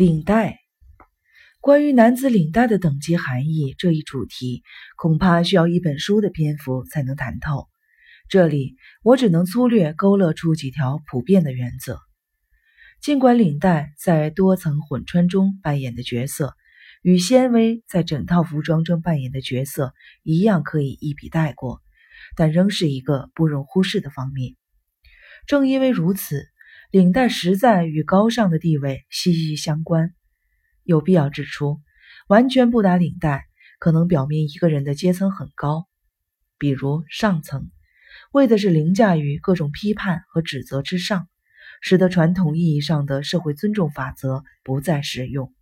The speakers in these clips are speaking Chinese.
领带。关于男子领带的等级含义这一主题，恐怕需要一本书的篇幅才能谈透。这里我只能粗略勾勒出几条普遍的原则。尽管领带在多层混穿中扮演的角色，与纤维在整套服装中扮演的角色一样，可以一笔带过，但仍是一个不容忽视的方面。正因为如此，领带实在与高尚的地位息息相关。有必要指出，完全不打领带可能表明一个人的阶层很高，比如上层，为的是凌驾于各种批判和指责之上，使得传统意义上的社会尊重法则不再适用。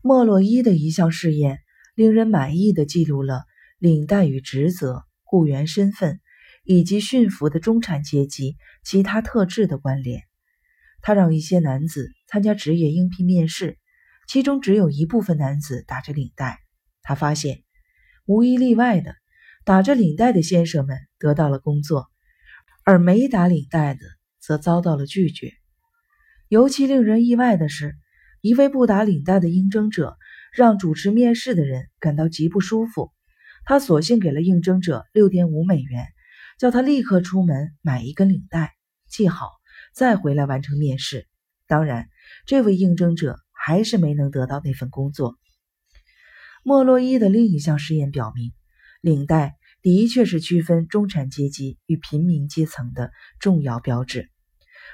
莫洛伊的一项试验令人满意的记录了领带与职责、雇员身份以及驯服的中产阶级其他特质的关联。他让一些男子参加职业应聘面试。其中只有一部分男子打着领带，他发现，无一例外的，打着领带的先生们得到了工作，而没打领带的则遭到了拒绝。尤其令人意外的是，一位不打领带的应征者让主持面试的人感到极不舒服。他索性给了应征者六点五美元，叫他立刻出门买一根领带，系好，再回来完成面试。当然，这位应征者。还是没能得到那份工作。莫洛伊的另一项实验表明，领带的确是区分中产阶级与平民阶层的重要标志。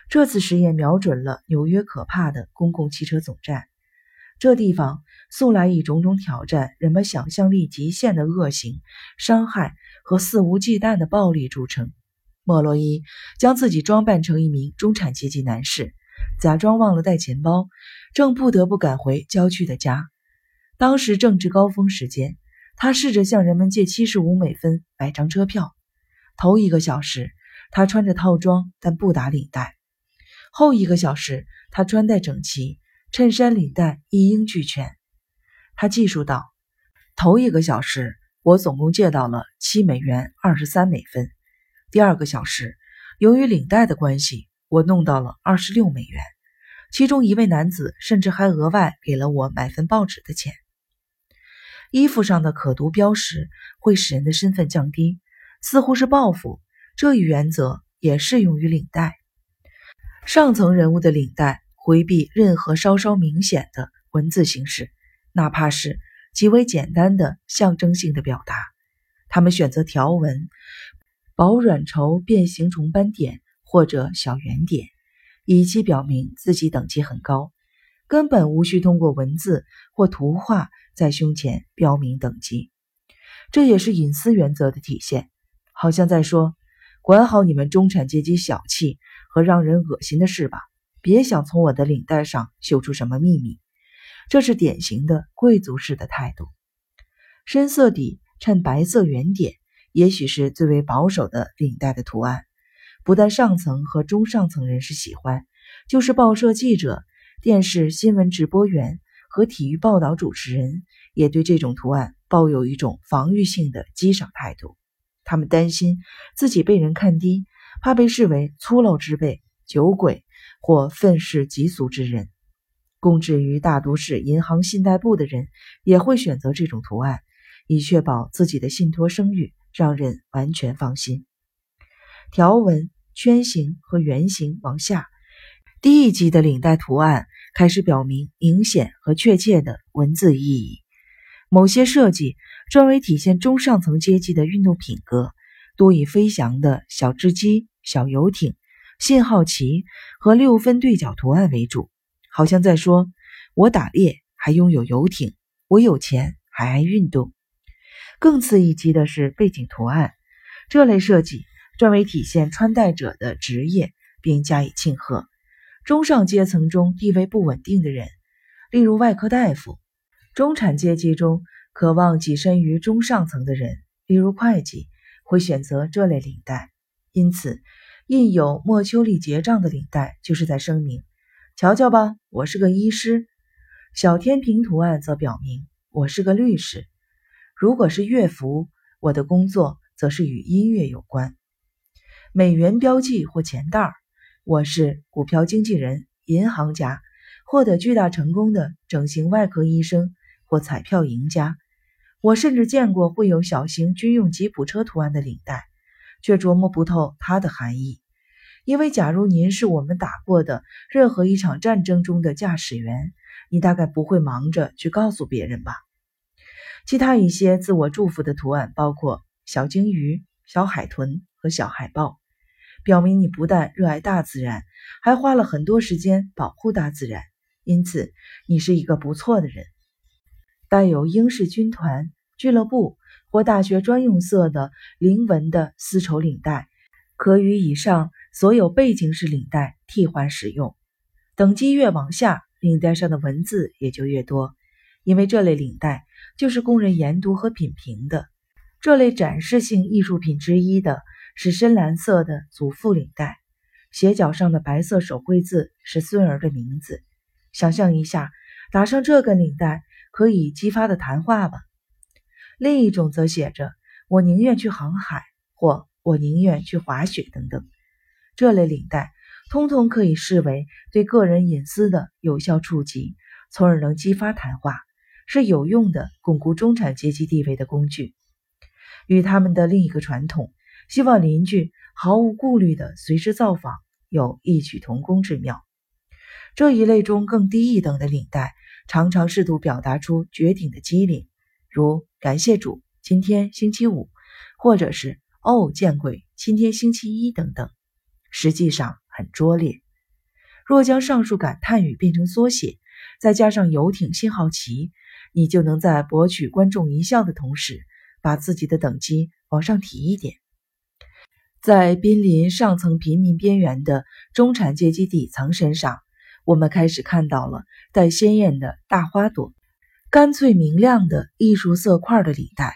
这次实验瞄准了纽约可怕的公共汽车总站，这地方素来以种种挑战人们想象力极限的恶行、伤害和肆无忌惮的暴力著称。莫洛伊将自己装扮成一名中产阶级男士。假装忘了带钱包，正不得不赶回郊区的家。当时正值高峰时间，他试着向人们借七十五美分买张车票。头一个小时，他穿着套装，但不打领带；后一个小时，他穿戴整齐，衬衫、领带一应俱全。他记述道：“头一个小时，我总共借到了七美元二十三美分。第二个小时，由于领带的关系。”我弄到了二十六美元，其中一位男子甚至还额外给了我买份报纸的钱。衣服上的可读标识会使人的身份降低，似乎是报复。这一原则也适用于领带。上层人物的领带回避任何稍稍明显的文字形式，哪怕是极为简单的象征性的表达。他们选择条纹、薄软绸变形虫斑点。或者小圆点，以期表明自己等级很高，根本无需通过文字或图画在胸前标明等级。这也是隐私原则的体现，好像在说：管好你们中产阶级小气和让人恶心的事吧，别想从我的领带上嗅出什么秘密。这是典型的贵族式的态度。深色底衬白色圆点，也许是最为保守的领带的图案。不但上层和中上层人士喜欢，就是报社记者、电视新闻直播员和体育报道主持人也对这种图案抱有一种防御性的激赏态度。他们担心自己被人看低，怕被视为粗陋之辈、酒鬼或愤世嫉俗之人。供职于大都市银行信贷部的人也会选择这种图案，以确保自己的信托声誉，让人完全放心。条纹、圈形和圆形往下，低一级的领带图案开始表明明显和确切的文字意义。某些设计专为体现中上层阶级的运动品格，多以飞翔的小织机、小游艇、信号旗和六分对角图案为主，好像在说：“我打猎还拥有游艇，我有钱还爱运动。”更次一级的是背景图案，这类设计。专为体现穿戴者的职业，并加以庆贺。中上阶层中地位不稳定的人，例如外科大夫；中产阶级中渴望跻身于中上层的人，例如会计，会选择这类领带。因此，印有莫丘利结账的领带就是在声明：“瞧瞧吧，我是个医师。”小天平图案则表明我是个律师。如果是乐符，我的工作则是与音乐有关。美元标记或钱袋儿，我是股票经纪人、银行家获得巨大成功的整形外科医生或彩票赢家。我甚至见过会有小型军用吉普车图案的领带，却琢磨不透它的含义。因为假如您是我们打过的任何一场战争中的驾驶员，你大概不会忙着去告诉别人吧。其他一些自我祝福的图案包括小鲸鱼、小海豚和小海豹，表明你不但热爱大自然，还花了很多时间保护大自然，因此你是一个不错的人。带有英式军团、俱乐部或大学专用色的菱纹的丝绸领带，可与以上所有背景式领带替换使用。等级越往下，领带上的文字也就越多，因为这类领带就是供人研读和品评的。这类展示性艺术品之一的是深蓝色的祖父领带，鞋脚上的白色手绘字是孙儿的名字。想象一下，打上这根领带。可以激发的谈话吧。另一种则写着“我宁愿去航海”或“我宁愿去滑雪”等等。这类领带通通可以视为对个人隐私的有效触及，从而能激发谈话，是有用的巩固中产阶级地位的工具。与他们的另一个传统——希望邻居毫无顾虑地随时造访——有异曲同工之妙。这一类中更低一等的领带。常常试图表达出绝顶的机灵，如“感谢主，今天星期五”，或者是“哦，见鬼，今天星期一”等等，实际上很拙劣。若将上述感叹语变成缩写，再加上游艇信号旗，你就能在博取观众一笑的同时，把自己的等级往上提一点。在濒临上层平民边缘的中产阶级底层身上。我们开始看到了带鲜艳的大花朵、干脆明亮的艺术色块的领带。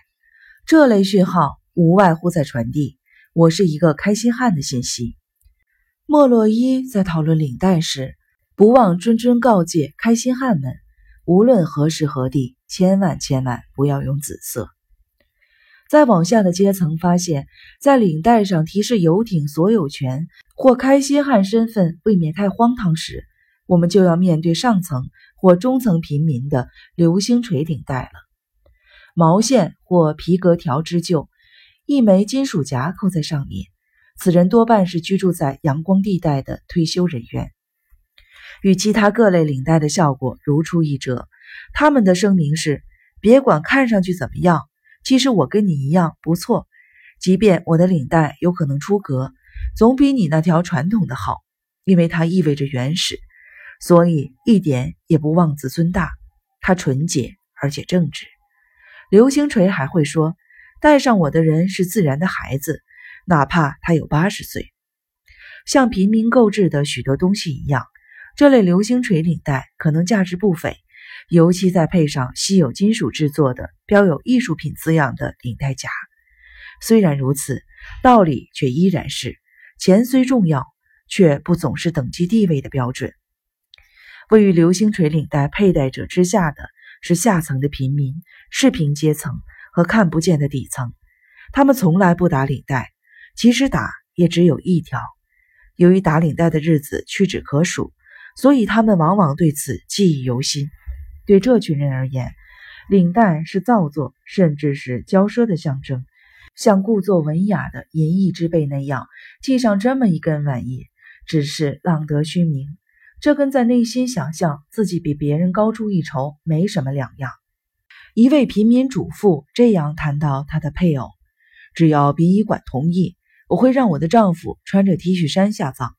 这类讯号无外乎在传递“我是一个开心汉”的信息。莫洛伊在讨论领带时，不忘谆谆告诫开心汉们：无论何时何地，千万千万不要用紫色。在往下的阶层发现，在领带上提示游艇所有权或开心汉身份未免太荒唐时，我们就要面对上层或中层平民的流星锤领带了。毛线或皮革条织就，一枚金属夹扣在上面。此人多半是居住在阳光地带的退休人员。与其他各类领带的效果如出一辙。他们的声明是：别管看上去怎么样，其实我跟你一样不错。即便我的领带有可能出格，总比你那条传统的好，因为它意味着原始。所以一点也不妄自尊大，它纯洁而且正直。流星锤还会说：“带上我的人是自然的孩子，哪怕他有八十岁。”像平民购置的许多东西一样，这类流星锤领带可能价值不菲，尤其再配上稀有金属制作的、标有艺术品字样的领带夹。虽然如此，道理却依然是：钱虽重要，却不总是等级地位的标准。位于流星锤领带佩戴者之下的是下层的平民、视频阶层和看不见的底层，他们从来不打领带，即使打也只有一条。由于打领带的日子屈指可数，所以他们往往对此记忆犹新。对这群人而言，领带是造作甚至是骄奢的象征，像故作文雅的银翼之辈那样系上这么一根玩意，只是浪得虚名。这跟在内心想象自己比别人高出一筹没什么两样。一位平民主妇这样谈到她的配偶：“只要殡仪馆同意，我会让我的丈夫穿着 T 恤衫下葬。